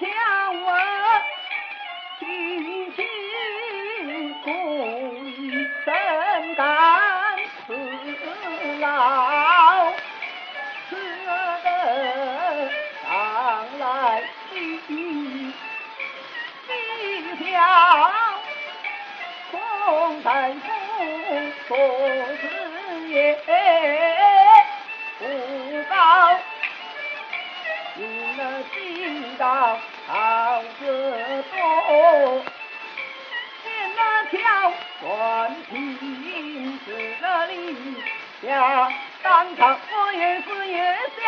想问尽心公益，怎敢辞劳？此等上来一票，共担负所责。到好得多。见了桥，断情是了理，下当场我也是越想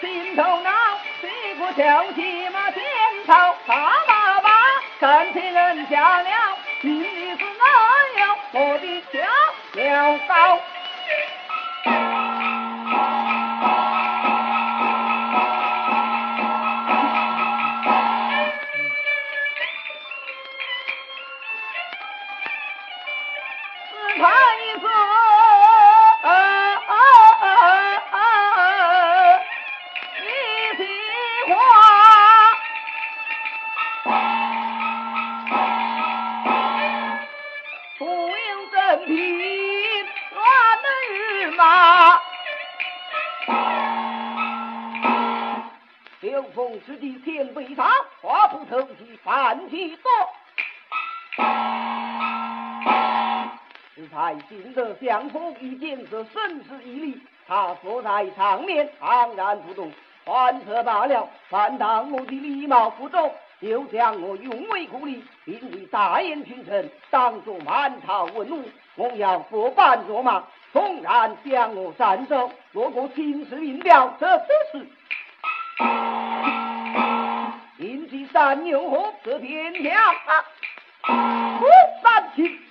心头恼，屁股跳起马前朝，怕爸爸看起人家了，心里是哪样我的家了高。自己先被杀，话不投机，反其说。才行得相逢一见，则生死一离。他坐在场面，昂然不动，换策罢了。反当我的礼貌不周，又将我用为故里，并以大言群臣，当作满朝文武。我要佛板作马，纵然将我斩首，若果青史名表，这只是。引起三牛河这天条，五三七。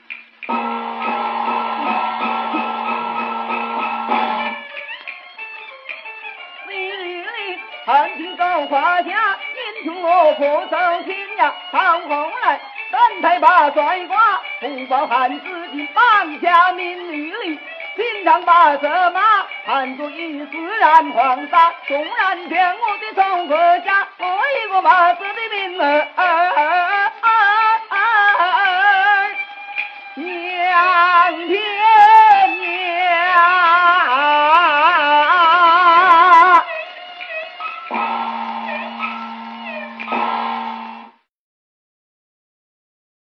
汉军高胯下，引出我破手心呀，唐红来，三台把帅挂，不报汉子的绑架名玉林。平常把色马汗珠一丝染黄沙，纵然见我的从国家，我一个马子的命儿。